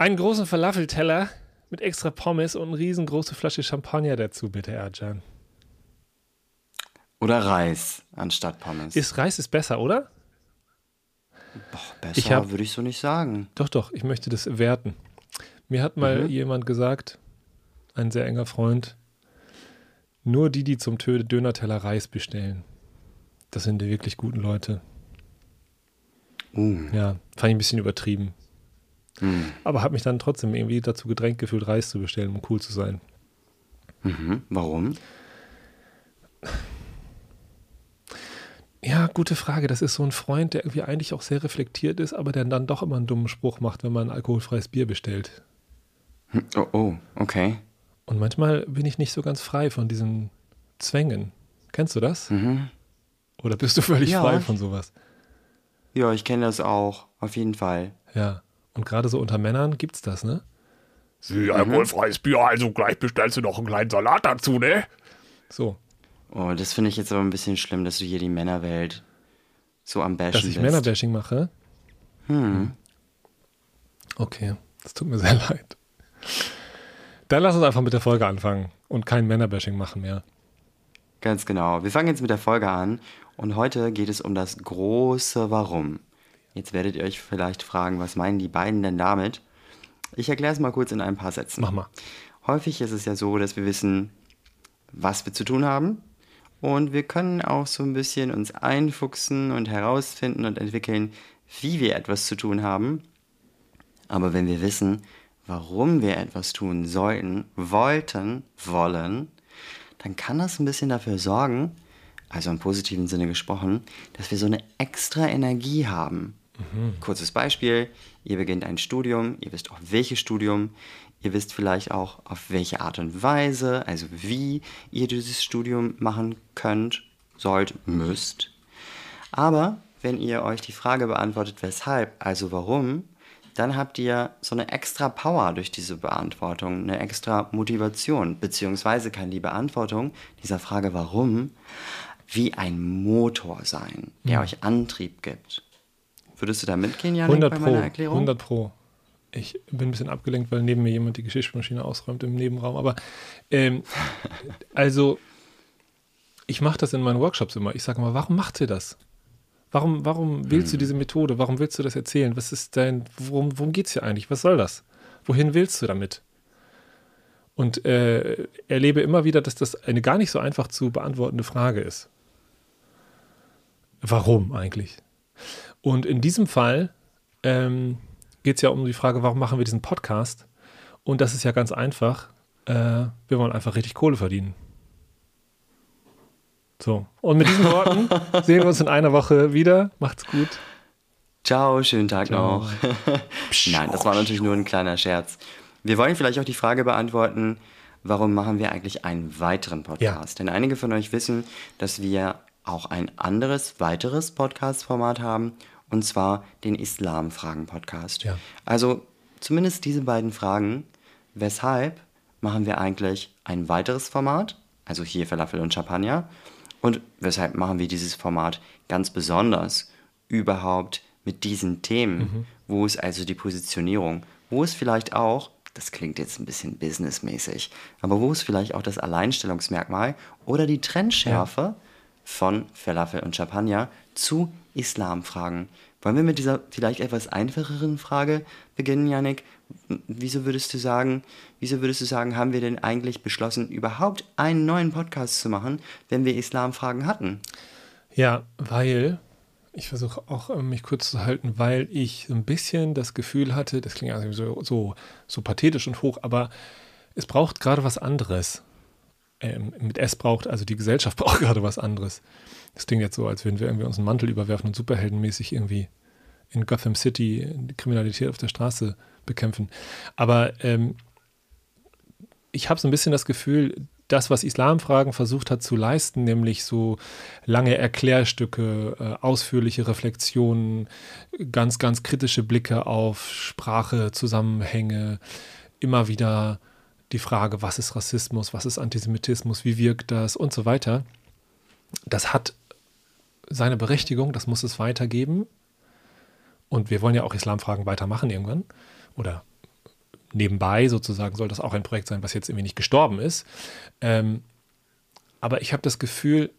Einen großen Falafelteller mit extra Pommes und eine riesengroße Flasche Champagner dazu, bitte, Erjan. Oder Reis anstatt Pommes. Ist Reis ist besser, oder? Boah, besser würde ich so nicht sagen. Doch, doch, ich möchte das werten. Mir hat mal mhm. jemand gesagt, ein sehr enger Freund, nur die, die zum Dönerteller Reis bestellen. Das sind die wirklich guten Leute. Uh. Ja, fand ich ein bisschen übertrieben. Mhm. Aber habe mich dann trotzdem irgendwie dazu gedrängt gefühlt, Reis zu bestellen, um cool zu sein. Mhm. Warum? Ja, gute Frage. Das ist so ein Freund, der irgendwie eigentlich auch sehr reflektiert ist, aber der dann doch immer einen dummen Spruch macht, wenn man ein alkoholfreies Bier bestellt. Hm, oh, oh, okay. Und manchmal bin ich nicht so ganz frei von diesen Zwängen. Kennst du das? Mhm. Oder bist du völlig ja. frei von sowas? Ja, ich kenne das auch, auf jeden Fall. Ja, und gerade so unter Männern gibt's das, ne? Sie, alkoholfreies Bier, also gleich bestellst du noch einen kleinen Salat dazu, ne? So. Oh, das finde ich jetzt aber ein bisschen schlimm, dass du hier die Männerwelt so am Bashen Dass ich bist. Männerbashing mache? Hm. Okay, das tut mir sehr leid. Dann lass uns einfach mit der Folge anfangen und kein Männerbashing machen mehr. Ganz genau. Wir fangen jetzt mit der Folge an und heute geht es um das große Warum. Jetzt werdet ihr euch vielleicht fragen, was meinen die beiden denn damit? Ich erkläre es mal kurz in ein paar Sätzen. Mach mal. Häufig ist es ja so, dass wir wissen, was wir zu tun haben und wir können auch so ein bisschen uns einfuchsen und herausfinden und entwickeln, wie wir etwas zu tun haben. Aber wenn wir wissen, warum wir etwas tun sollten, wollten, wollen, dann kann das ein bisschen dafür sorgen, also im positiven Sinne gesprochen, dass wir so eine extra Energie haben. Mhm. Kurzes Beispiel, ihr beginnt ein Studium, ihr wisst auch welches Studium, Ihr wisst vielleicht auch, auf welche Art und Weise, also wie ihr dieses Studium machen könnt, sollt, müsst. Aber wenn ihr euch die Frage beantwortet, weshalb, also warum, dann habt ihr so eine extra Power durch diese Beantwortung, eine extra Motivation, beziehungsweise kann die Beantwortung dieser Frage warum wie ein Motor sein, der mhm. euch Antrieb gibt. Würdest du da mitgehen, Janik, 100 bei meiner Erklärung? 100 Pro. Ich bin ein bisschen abgelenkt, weil neben mir jemand die Geschirrspülmaschine ausräumt im Nebenraum. Aber ähm, also, ich mache das in meinen Workshops immer. Ich sage mal, warum macht ihr das? Warum, warum wählst hm. du diese Methode? Warum willst du das erzählen? Was ist dein, worum, worum geht es hier eigentlich? Was soll das? Wohin willst du damit? Und äh, erlebe immer wieder, dass das eine gar nicht so einfach zu beantwortende Frage ist. Warum eigentlich? Und in diesem Fall ähm, geht es ja um die Frage, warum machen wir diesen Podcast? Und das ist ja ganz einfach. Äh, wir wollen einfach richtig Kohle verdienen. So, und mit diesen Worten sehen wir uns in einer Woche wieder. Macht's gut. Ciao, schönen Tag Ciao. noch. Nein, das war natürlich nur ein kleiner Scherz. Wir wollen vielleicht auch die Frage beantworten, warum machen wir eigentlich einen weiteren Podcast? Ja. Denn einige von euch wissen, dass wir auch ein anderes, weiteres Podcast-Format haben und zwar den Islam-Fragen-Podcast. Ja. Also zumindest diese beiden Fragen. Weshalb machen wir eigentlich ein weiteres Format? Also hier Falafel und Champagner. Und weshalb machen wir dieses Format ganz besonders überhaupt mit diesen Themen? Mhm. Wo ist also die Positionierung? Wo ist vielleicht auch, das klingt jetzt ein bisschen businessmäßig, aber wo ist vielleicht auch das Alleinstellungsmerkmal oder die Trendschärfe ja. Von Falafel und Champagner zu Islamfragen. Wollen wir mit dieser vielleicht etwas einfacheren Frage beginnen, Janik? Wieso würdest du sagen, wieso würdest du sagen, haben wir denn eigentlich beschlossen, überhaupt einen neuen Podcast zu machen, wenn wir Islamfragen hatten? Ja, weil ich versuche auch äh, mich kurz zu halten, weil ich ein bisschen das Gefühl hatte, das klingt also so, so, so pathetisch und hoch, aber es braucht gerade was anderes. Ähm, mit S braucht, also die Gesellschaft braucht gerade was anderes. Das klingt jetzt so, als würden wir irgendwie uns einen Mantel überwerfen und superheldenmäßig irgendwie in Gotham City Kriminalität auf der Straße bekämpfen. Aber ähm, ich habe so ein bisschen das Gefühl, das, was Islamfragen versucht hat zu leisten, nämlich so lange Erklärstücke, äh, ausführliche Reflexionen, ganz, ganz kritische Blicke auf Sprache, Zusammenhänge, immer wieder die Frage, was ist Rassismus, was ist Antisemitismus, wie wirkt das und so weiter. Das hat seine Berechtigung, das muss es weitergeben. Und wir wollen ja auch Islamfragen weitermachen irgendwann. Oder nebenbei sozusagen soll das auch ein Projekt sein, was jetzt irgendwie nicht gestorben ist. Ähm, aber ich habe das Gefühl,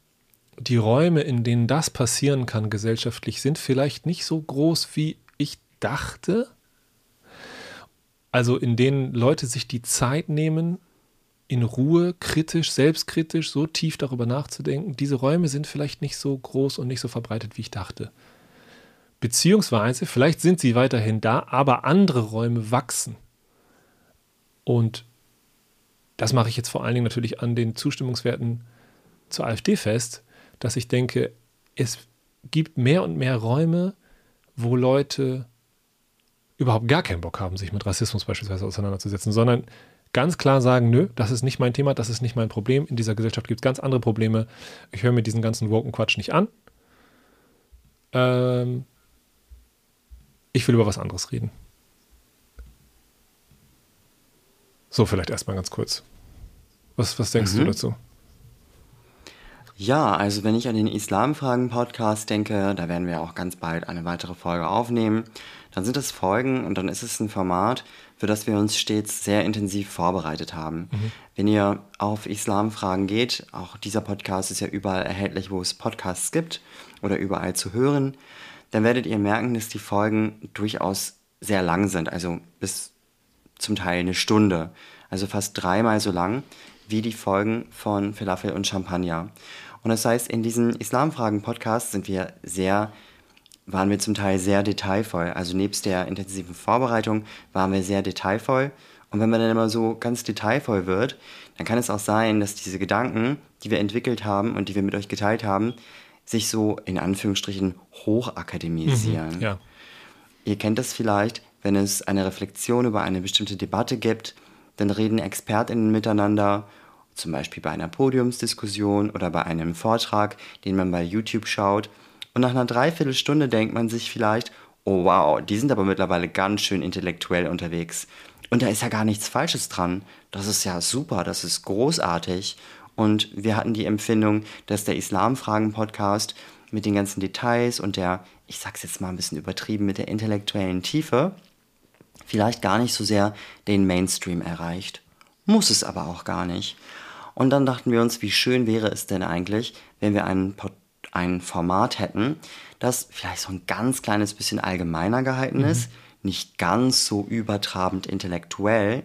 die Räume, in denen das passieren kann gesellschaftlich, sind vielleicht nicht so groß, wie ich dachte. Also in denen Leute sich die Zeit nehmen, in Ruhe, kritisch, selbstkritisch, so tief darüber nachzudenken. Diese Räume sind vielleicht nicht so groß und nicht so verbreitet, wie ich dachte. Beziehungsweise, vielleicht sind sie weiterhin da, aber andere Räume wachsen. Und das mache ich jetzt vor allen Dingen natürlich an den Zustimmungswerten zur AfD fest, dass ich denke, es gibt mehr und mehr Räume, wo Leute überhaupt gar keinen Bock haben, sich mit Rassismus beispielsweise auseinanderzusetzen, sondern ganz klar sagen, nö, das ist nicht mein Thema, das ist nicht mein Problem. In dieser Gesellschaft gibt es ganz andere Probleme. Ich höre mir diesen ganzen woken Quatsch nicht an. Ähm, ich will über was anderes reden. So, vielleicht erstmal ganz kurz. Was, was denkst mhm. du dazu? Ja, also wenn ich an den Islamfragen-Podcast denke, da werden wir auch ganz bald eine weitere Folge aufnehmen, dann sind es Folgen und dann ist es ein Format, für das wir uns stets sehr intensiv vorbereitet haben. Mhm. Wenn ihr auf Islamfragen geht, auch dieser Podcast ist ja überall erhältlich, wo es Podcasts gibt oder überall zu hören, dann werdet ihr merken, dass die Folgen durchaus sehr lang sind, also bis zum Teil eine Stunde, also fast dreimal so lang wie die Folgen von Falafel und Champagner. Und das heißt, in diesen Islamfragen-Podcasts sind wir sehr, waren wir zum Teil sehr detailvoll. Also nebst der intensiven Vorbereitung waren wir sehr detailvoll. Und wenn man dann immer so ganz detailvoll wird, dann kann es auch sein, dass diese Gedanken, die wir entwickelt haben und die wir mit euch geteilt haben, sich so in Anführungsstrichen hochakademisieren. Mhm, ja. Ihr kennt das vielleicht, wenn es eine Reflexion über eine bestimmte Debatte gibt, dann reden ExpertInnen miteinander zum Beispiel bei einer Podiumsdiskussion oder bei einem Vortrag, den man bei YouTube schaut. Und nach einer Dreiviertelstunde denkt man sich vielleicht, oh wow, die sind aber mittlerweile ganz schön intellektuell unterwegs. Und da ist ja gar nichts Falsches dran. Das ist ja super, das ist großartig. Und wir hatten die Empfindung, dass der Islamfragen-Podcast mit den ganzen Details und der, ich sag's jetzt mal ein bisschen übertrieben, mit der intellektuellen Tiefe vielleicht gar nicht so sehr den Mainstream erreicht. Muss es aber auch gar nicht. Und dann dachten wir uns, wie schön wäre es denn eigentlich, wenn wir ein, ein Format hätten, das vielleicht so ein ganz kleines bisschen allgemeiner gehalten mhm. ist, nicht ganz so übertrabend intellektuell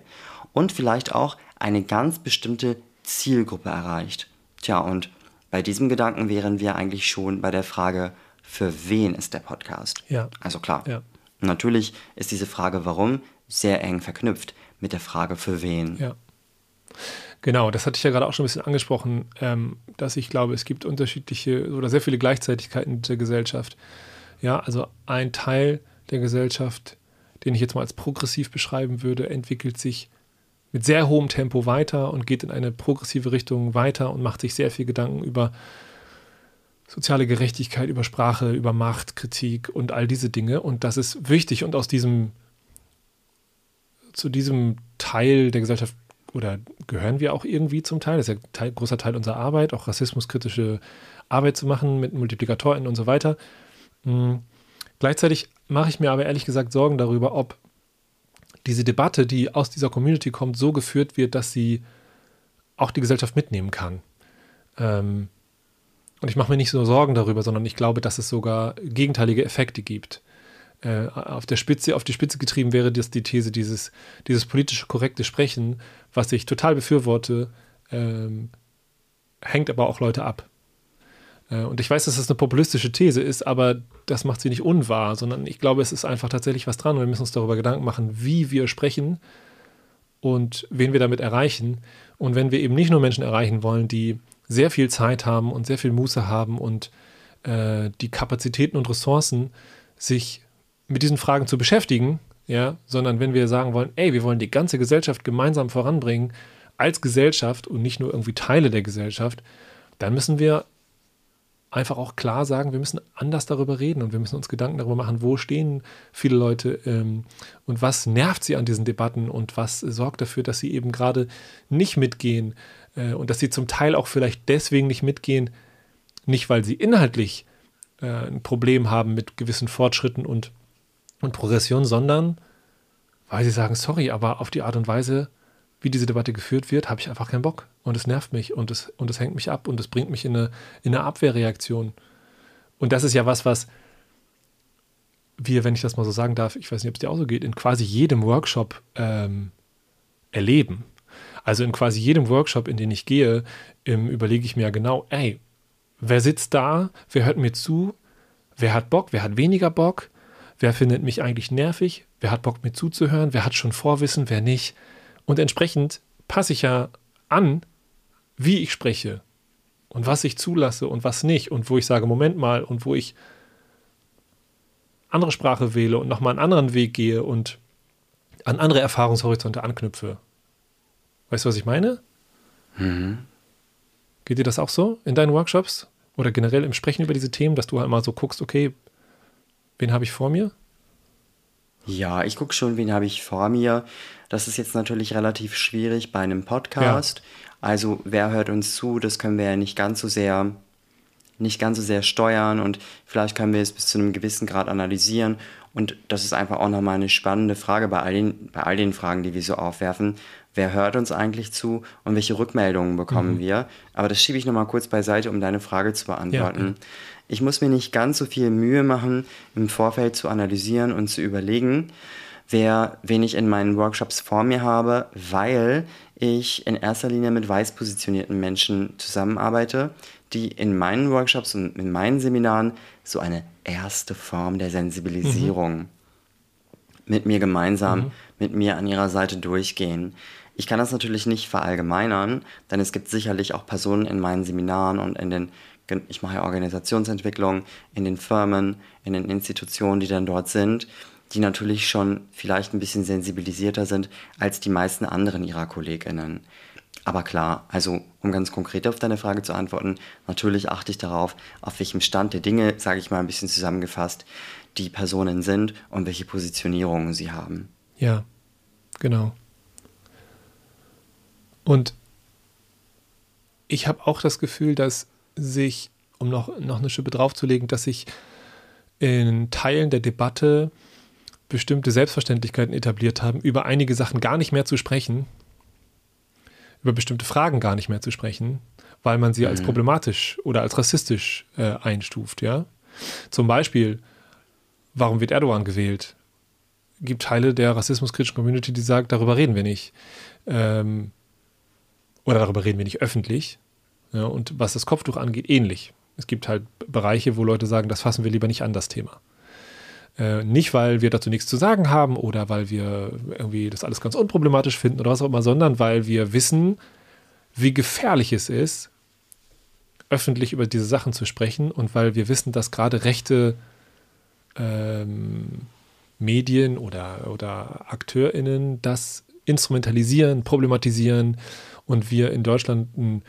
und vielleicht auch eine ganz bestimmte Zielgruppe erreicht. Tja, und bei diesem Gedanken wären wir eigentlich schon bei der Frage, für wen ist der Podcast? Ja. Also klar. Ja. Natürlich ist diese Frage, warum, sehr eng verknüpft mit der Frage, für wen. Ja. Genau, das hatte ich ja gerade auch schon ein bisschen angesprochen, ähm, dass ich glaube, es gibt unterschiedliche oder sehr viele Gleichzeitigkeiten der Gesellschaft. Ja, also ein Teil der Gesellschaft, den ich jetzt mal als progressiv beschreiben würde, entwickelt sich mit sehr hohem Tempo weiter und geht in eine progressive Richtung weiter und macht sich sehr viel Gedanken über soziale Gerechtigkeit, über Sprache, über Macht, Kritik und all diese Dinge. Und das ist wichtig und aus diesem, zu diesem Teil der Gesellschaft oder gehören wir auch irgendwie zum Teil, das ist ja ein Teil, großer Teil unserer Arbeit, auch rassismuskritische Arbeit zu machen mit Multiplikatoren und so weiter. Mhm. Gleichzeitig mache ich mir aber ehrlich gesagt Sorgen darüber, ob diese Debatte, die aus dieser Community kommt, so geführt wird, dass sie auch die Gesellschaft mitnehmen kann. Ähm, und ich mache mir nicht so Sorgen darüber, sondern ich glaube, dass es sogar gegenteilige Effekte gibt äh, auf der Spitze, auf die Spitze getrieben wäre, dass die These dieses, dieses politische korrekte Sprechen, was ich total befürworte, ähm, hängt aber auch Leute ab. Äh, und ich weiß, dass das eine populistische These ist, aber das macht sie nicht unwahr, sondern ich glaube, es ist einfach tatsächlich was dran und wir müssen uns darüber Gedanken machen, wie wir sprechen und wen wir damit erreichen. Und wenn wir eben nicht nur Menschen erreichen wollen, die sehr viel Zeit haben und sehr viel Muße haben und äh, die Kapazitäten und Ressourcen, sich mit diesen Fragen zu beschäftigen, ja, sondern wenn wir sagen wollen, ey, wir wollen die ganze Gesellschaft gemeinsam voranbringen, als Gesellschaft und nicht nur irgendwie Teile der Gesellschaft, dann müssen wir einfach auch klar sagen, wir müssen anders darüber reden und wir müssen uns Gedanken darüber machen, wo stehen viele Leute ähm, und was nervt sie an diesen Debatten und was sorgt dafür, dass sie eben gerade nicht mitgehen äh, und dass sie zum Teil auch vielleicht deswegen nicht mitgehen, nicht weil sie inhaltlich äh, ein Problem haben mit gewissen Fortschritten und und Progression, sondern weil sie sagen, sorry, aber auf die Art und Weise, wie diese Debatte geführt wird, habe ich einfach keinen Bock. Und es nervt mich und es, und es hängt mich ab und es bringt mich in eine, in eine Abwehrreaktion. Und das ist ja was, was wir, wenn ich das mal so sagen darf, ich weiß nicht, ob es dir auch so geht, in quasi jedem Workshop ähm, erleben. Also in quasi jedem Workshop, in den ich gehe, ähm, überlege ich mir ja genau, ey, wer sitzt da, wer hört mir zu, wer hat Bock, wer hat weniger Bock, wer findet mich eigentlich nervig, wer hat Bock mir zuzuhören, wer hat schon Vorwissen, wer nicht. Und entsprechend passe ich ja an, wie ich spreche und was ich zulasse und was nicht und wo ich sage, Moment mal und wo ich andere Sprache wähle und nochmal einen anderen Weg gehe und an andere Erfahrungshorizonte anknüpfe. Weißt du, was ich meine? Mhm. Geht dir das auch so in deinen Workshops oder generell im Sprechen über diese Themen, dass du halt mal so guckst, okay, wen habe ich vor mir? Ja, ich gucke schon, wen habe ich vor mir. Das ist jetzt natürlich relativ schwierig bei einem Podcast. Ja. Also wer hört uns zu, das können wir ja nicht ganz so sehr nicht ganz so sehr steuern und vielleicht können wir es bis zu einem gewissen Grad analysieren. Und das ist einfach auch nochmal eine spannende Frage bei all, den, bei all den Fragen, die wir so aufwerfen. Wer hört uns eigentlich zu und welche Rückmeldungen bekommen mhm. wir? Aber das schiebe ich nochmal kurz beiseite, um deine Frage zu beantworten. Ja. Ich muss mir nicht ganz so viel Mühe machen, im Vorfeld zu analysieren und zu überlegen, wer, wen ich in meinen Workshops vor mir habe, weil ich in erster Linie mit weiß positionierten Menschen zusammenarbeite, die in meinen Workshops und in meinen Seminaren so eine erste Form der Sensibilisierung mhm. mit mir gemeinsam, mhm. mit mir an ihrer Seite durchgehen. Ich kann das natürlich nicht verallgemeinern, denn es gibt sicherlich auch Personen in meinen Seminaren und in den, ich mache ja Organisationsentwicklung, in den Firmen, in den Institutionen, die dann dort sind, die natürlich schon vielleicht ein bisschen sensibilisierter sind als die meisten anderen ihrer KollegInnen. Aber klar, also um ganz konkret auf deine Frage zu antworten, natürlich achte ich darauf, auf welchem Stand der Dinge, sage ich mal ein bisschen zusammengefasst, die Personen sind und welche Positionierungen sie haben. Ja, genau. Und ich habe auch das Gefühl, dass sich, um noch, noch eine Schippe draufzulegen, dass sich in Teilen der Debatte bestimmte Selbstverständlichkeiten etabliert haben, über einige Sachen gar nicht mehr zu sprechen, über bestimmte Fragen gar nicht mehr zu sprechen, weil man sie mhm. als problematisch oder als rassistisch äh, einstuft, ja. Zum Beispiel, warum wird Erdogan gewählt? Gibt Teile der rassismuskritischen Community, die sagt, darüber reden wir nicht. Ähm, oder darüber reden wir nicht öffentlich. Ja, und was das Kopftuch angeht, ähnlich. Es gibt halt Bereiche, wo Leute sagen, das fassen wir lieber nicht an, das Thema. Äh, nicht, weil wir dazu nichts zu sagen haben oder weil wir irgendwie das alles ganz unproblematisch finden oder was auch immer, sondern weil wir wissen, wie gefährlich es ist, öffentlich über diese Sachen zu sprechen und weil wir wissen, dass gerade rechte ähm, Medien oder, oder AkteurInnen das instrumentalisieren, problematisieren und wir in Deutschland ein,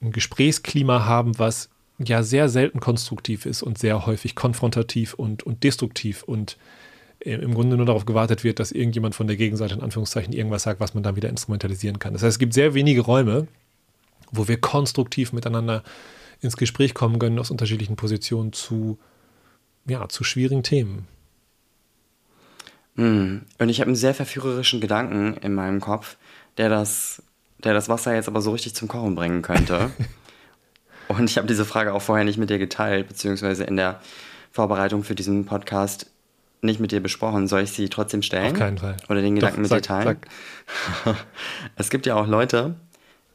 ein Gesprächsklima haben, was ja sehr selten konstruktiv ist und sehr häufig konfrontativ und, und destruktiv und äh, im Grunde nur darauf gewartet wird, dass irgendjemand von der Gegenseite in Anführungszeichen irgendwas sagt, was man dann wieder instrumentalisieren kann. Das heißt, es gibt sehr wenige Räume, wo wir konstruktiv miteinander ins Gespräch kommen können aus unterschiedlichen Positionen zu, ja, zu schwierigen Themen. Hm. Und ich habe einen sehr verführerischen Gedanken in meinem Kopf, der das, der das Wasser jetzt aber so richtig zum Kochen bringen könnte. Und ich habe diese Frage auch vorher nicht mit dir geteilt, beziehungsweise in der Vorbereitung für diesen Podcast nicht mit dir besprochen. Soll ich sie trotzdem stellen? Auf keinen Fall. Oder den Gedanken Doch, mit sag, dir teilen? Sag. Es gibt ja auch Leute,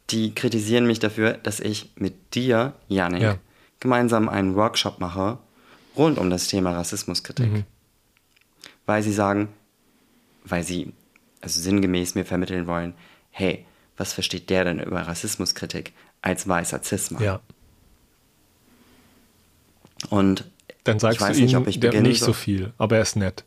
die kritisieren mich dafür, dass ich mit dir, Janik, ja. gemeinsam einen Workshop mache rund um das Thema Rassismuskritik. Mhm. Weil sie sagen, weil sie also sinngemäß mir vermitteln wollen, hey, was versteht der denn über Rassismuskritik als weißer Cis-Mann? Ja. Und dann sagst ich weiß du nicht, ihm, ob ich der nicht so viel, aber er ist nett.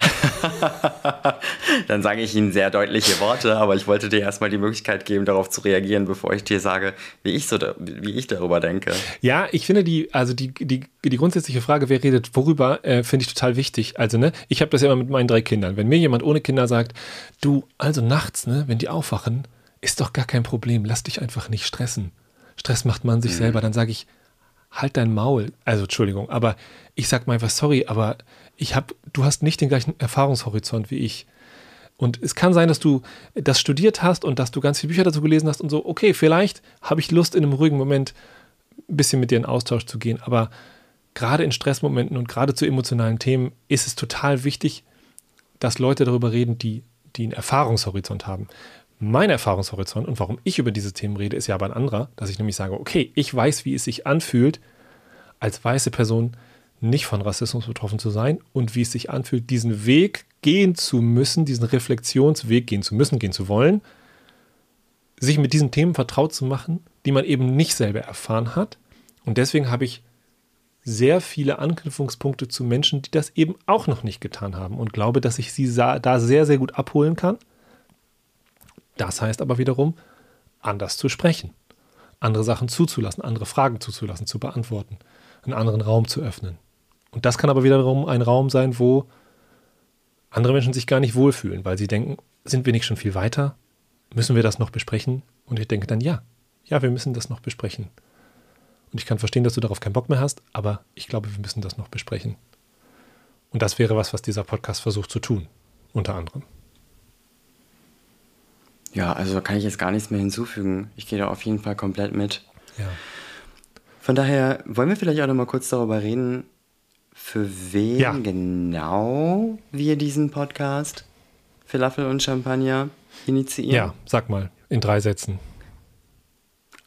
Dann sage ich Ihnen sehr deutliche Worte, aber ich wollte dir erstmal die Möglichkeit geben, darauf zu reagieren, bevor ich dir sage, wie ich, so da, wie ich darüber denke. Ja, ich finde die, also die, die, die grundsätzliche Frage, wer redet worüber, äh, finde ich total wichtig. Also, ne, ich habe das ja immer mit meinen drei Kindern. Wenn mir jemand ohne Kinder sagt, du, also nachts, ne, wenn die aufwachen, ist doch gar kein Problem, lass dich einfach nicht stressen. Stress macht man sich mhm. selber, dann sage ich, halt dein Maul. Also Entschuldigung, aber ich sag mal einfach sorry, aber ich habe, du hast nicht den gleichen Erfahrungshorizont wie ich. Und es kann sein, dass du das studiert hast und dass du ganz viele Bücher dazu gelesen hast und so, okay, vielleicht habe ich Lust, in einem ruhigen Moment ein bisschen mit dir in Austausch zu gehen. Aber gerade in Stressmomenten und gerade zu emotionalen Themen ist es total wichtig, dass Leute darüber reden, die, die einen Erfahrungshorizont haben. Mein Erfahrungshorizont und warum ich über diese Themen rede, ist ja aber ein anderer, dass ich nämlich sage, okay, ich weiß, wie es sich anfühlt, als weiße Person nicht von Rassismus betroffen zu sein und wie es sich anfühlt, diesen Weg gehen zu müssen, diesen Reflexionsweg gehen zu müssen, gehen zu wollen, sich mit diesen Themen vertraut zu machen, die man eben nicht selber erfahren hat. Und deswegen habe ich sehr viele Anknüpfungspunkte zu Menschen, die das eben auch noch nicht getan haben und glaube, dass ich sie da sehr, sehr gut abholen kann. Das heißt aber wiederum, anders zu sprechen, andere Sachen zuzulassen, andere Fragen zuzulassen, zu beantworten, einen anderen Raum zu öffnen. Und das kann aber wiederum ein Raum sein, wo andere Menschen sich gar nicht wohlfühlen, weil sie denken, sind wir nicht schon viel weiter? Müssen wir das noch besprechen? Und ich denke dann, ja, ja, wir müssen das noch besprechen. Und ich kann verstehen, dass du darauf keinen Bock mehr hast, aber ich glaube, wir müssen das noch besprechen. Und das wäre was, was dieser Podcast versucht zu tun, unter anderem. Ja, also kann ich jetzt gar nichts mehr hinzufügen. Ich gehe da auf jeden Fall komplett mit. Ja. Von daher wollen wir vielleicht auch noch mal kurz darüber reden, für wen Ja. genau wir diesen Podcast Falafel und Champagner initiieren. Ja, sag mal, in drei Sätzen.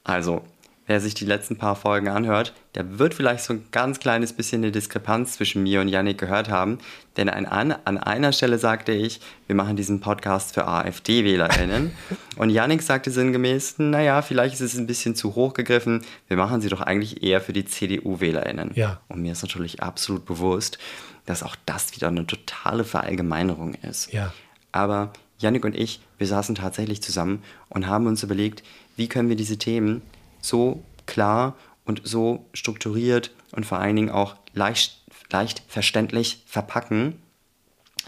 Also, wer sich die letzten paar Folgen anhört, der wird vielleicht so ein ganz kleines bisschen eine Diskrepanz zwischen mir und Yannick gehört haben. Denn an, an, einer Stelle sagte ich, wir machen diesen Podcast für AfD-WählerInnen. und Yannick sagte sinngemäß, naja, vielleicht ist es ein bisschen zu hoch gegriffen. Wir machen sie doch eigentlich eher für die CDU-WählerInnen. Ja. Und mir ist natürlich absolut bewusst, dass auch das wieder eine totale Verallgemeinerung ist. Ja. Aber Yannick und ich, wir saßen tatsächlich zusammen und haben uns überlegt, wie können wir diese Themen so klar und so strukturiert und vor allen Dingen auch leicht, leicht verständlich verpacken,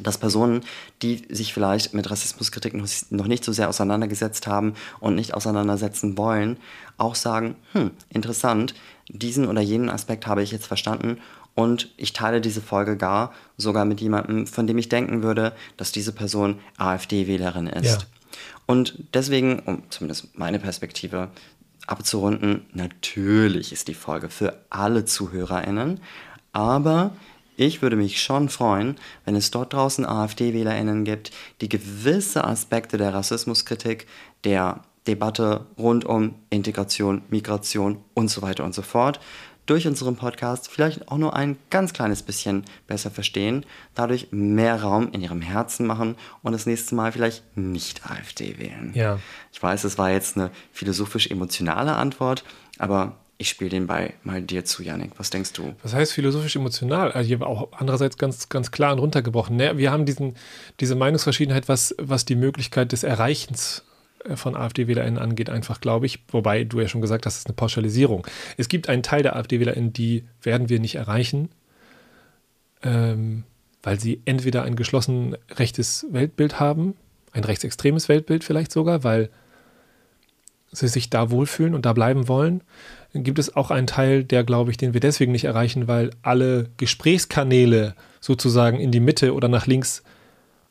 dass Personen, die sich vielleicht mit Rassismuskritik noch, nicht so sehr auseinandergesetzt haben und nicht auseinandersetzen wollen, auch sagen, hm, interessant, diesen oder jenen Aspekt habe ich jetzt verstanden und ich teile diese Folge gar sogar mit jemandem, von dem ich denken würde, dass diese Person AfD-Wählerin ist. Ja. Und deswegen, um zumindest meine Perspektive abzurunden, natürlich ist die Folge für alle ZuhörerInnen, aber ich würde mich schon freuen, wenn es dort draußen AfD-WählerInnen gibt, die gewisse Aspekte der Rassismuskritik, der Debatte rund um Integration, Migration und so weiter und so fort durch unseren Podcast vielleicht auch nur ein ganz kleines bisschen besser verstehen, dadurch mehr Raum in ihrem Herzen machen und das nächste Mal vielleicht nicht AfD wählen. Ja. Ich weiß, es war jetzt eine philosophisch-emotionale Antwort, aber ich spiele den Ball mal dir zu, Yannick. Was denkst du? Was heißt philosophisch emotional? Also hier auch andererseits ganz, ganz klar und runtergebrochen. Ne? Wir haben diesen, diese Meinungsverschiedenheit, was, was die Möglichkeit des Erreichens von AfD-WählerInnen angeht, einfach, glaube ich. Wobei du ja schon gesagt hast, das ist eine Pauschalisierung. Es gibt einen Teil der AfD-WählerInnen, die werden wir nicht erreichen, ähm, weil sie entweder ein geschlossen rechtes Weltbild haben, ein rechtsextremes Weltbild vielleicht sogar, weil sie sich da wohlfühlen und da bleiben wollen. Dann gibt es auch einen Teil, der, glaube ich, den wir deswegen nicht erreichen, weil alle Gesprächskanäle sozusagen in die Mitte oder nach links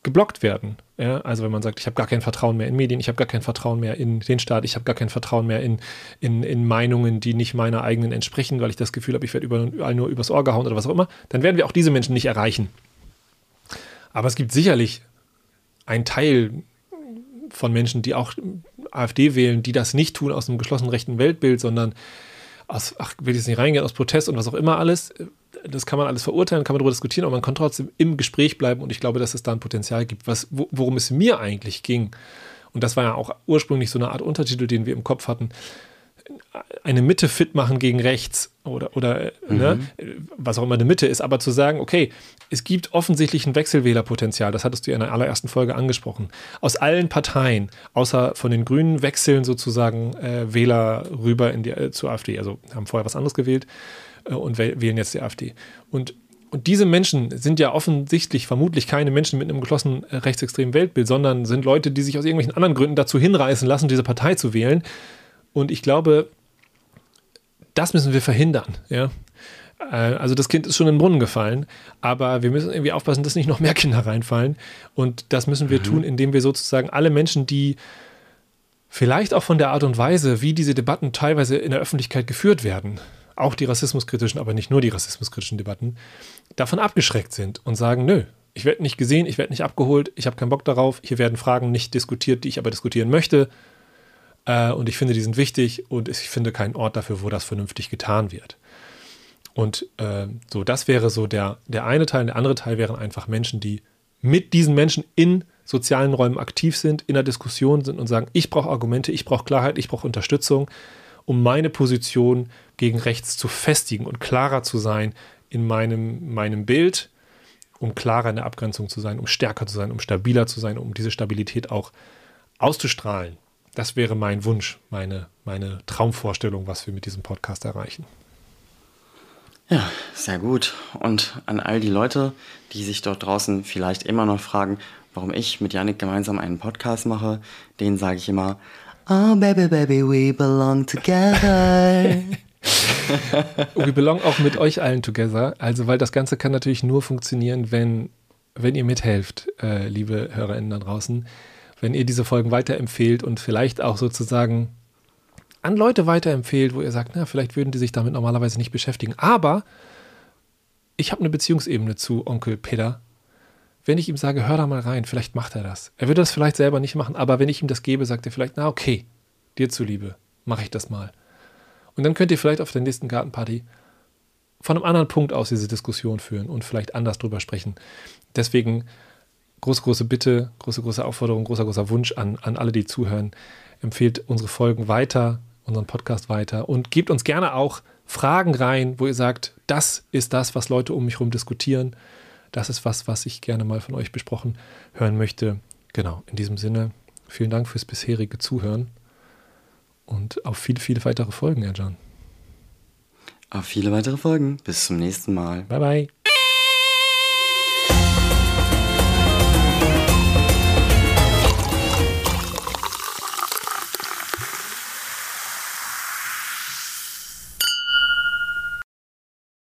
geblockt werden. Ja, also wenn man sagt, ich habe gar kein Vertrauen mehr in Medien, ich habe gar kein Vertrauen mehr in den Staat, ich habe gar kein Vertrauen mehr in, in, in Meinungen, die nicht meiner eigenen entsprechen, weil ich das Gefühl habe, ich werde überall nur übers Ohr gehauen oder was auch immer, dann werden wir auch diese Menschen nicht erreichen. Aber es gibt sicherlich einen Teil von Menschen, die auch AfD wählen, die das nicht tun aus einem geschlossenen rechten Weltbild, sondern aus, ach, will ich jetzt nicht reingehen, aus Protest und was auch immer alles. Das kann man alles verurteilen, kann man darüber diskutieren, aber man kann trotzdem im Gespräch bleiben und ich glaube, dass es da ein Potenzial gibt, was, worum es mir eigentlich ging. Und das war ja auch ursprünglich so eine Art Untertitel, den wir im Kopf hatten. Eine Mitte fit machen gegen rechts oder, oder mhm. ne, was auch immer eine Mitte ist, aber zu sagen, okay, es gibt offensichtlich ein Wechselwählerpotenzial, das hattest du ja in der allerersten Folge angesprochen. Aus allen Parteien, außer von den Grünen, wechseln sozusagen äh, Wähler rüber in die, äh, zur AfD. Also haben vorher was anderes gewählt äh, und wählen jetzt die AfD. Und, und diese Menschen sind ja offensichtlich vermutlich keine Menschen mit einem geschlossenen äh, rechtsextremen Weltbild, sondern sind Leute, die sich aus irgendwelchen anderen Gründen dazu hinreißen lassen, diese Partei zu wählen. Und ich glaube, das müssen wir verhindern. Ja? Äh, also das Kind ist schon in den Brunnen gefallen, aber wir müssen irgendwie aufpassen, dass nicht noch mehr Kinder reinfallen. Und das müssen wir mhm. tun, indem wir sozusagen alle Menschen, die vielleicht auch von der Art und Weise, wie diese Debatten teilweise in der Öffentlichkeit geführt werden, auch die rassismuskritischen, aber nicht nur die rassismuskritischen Debatten, davon abgeschreckt sind und sagen, nö, ich werde nicht gesehen, ich werde nicht abgeholt, ich habe keinen Bock darauf, hier werden Fragen nicht diskutiert, die ich aber diskutieren möchte. Äh, und ich finde, die sind wichtig und ich finde keinen Ort dafür, wo das vernünftig getan wird. Und äh, so, das wäre so der, der eine Teil. Der andere Teil wären einfach Menschen, die mit diesen Menschen in sozialen Räumen aktiv sind, in der Diskussion sind und sagen, ich brauche Argumente, ich brauche Klarheit, ich brauche Unterstützung, um meine Position gegen rechts zu festigen und klarer zu sein in meinem, meinem Bild, um klarer in der Abgrenzung zu sein, um stärker zu sein, um stabiler zu sein, um diese Stabilität auch auszustrahlen. Das wäre mein Wunsch, meine, meine Traumvorstellung, was wir mit diesem Podcast erreichen. Ja, sehr gut. Und an all die Leute, die sich dort draußen vielleicht immer noch fragen, warum ich mit Yannick gemeinsam einen Podcast mache, denen sage ich immer, Oh baby, baby, we belong together. we belong auch mit euch allen together. Also, weil das Ganze kann natürlich nur funktionieren, wenn, wenn ihr mithelft, äh, liebe HörerInnen da draußen. Wenn ihr diese Folgen weiterempfehlt und vielleicht auch sozusagen an Leute weiterempfehlt, wo ihr sagt, na, vielleicht würden die sich damit normalerweise nicht beschäftigen. Aber ich habe eine Beziehungsebene zu Onkel Peter. Wenn ich ihm sage, hör da mal rein, vielleicht macht er das. Er würde das vielleicht selber nicht machen, aber wenn ich ihm das gebe, sagt er vielleicht, na okay, dir zuliebe, mache ich das mal. Und dann könnt ihr vielleicht auf der nächsten Gartenparty von einem anderen Punkt aus diese Diskussion führen und vielleicht anders drüber sprechen. Deswegen große, große Bitte, große, große Aufforderung, großer, großer Wunsch an, an alle, die zuhören. Empfehlt unsere Folgen weiter, unseren Podcast weiter und gebt uns gerne auch Fragen rein, wo ihr sagt, das ist das, was Leute um mich herum diskutieren. Das ist was, was ich gerne mal von euch besprochen hören möchte. Genau, in diesem Sinne, vielen Dank fürs bisherige Zuhören und auf viele, viele weitere Folgen, Erjan. Auf viele weitere Folgen. Bis zum nächsten Mal. Bye, bye.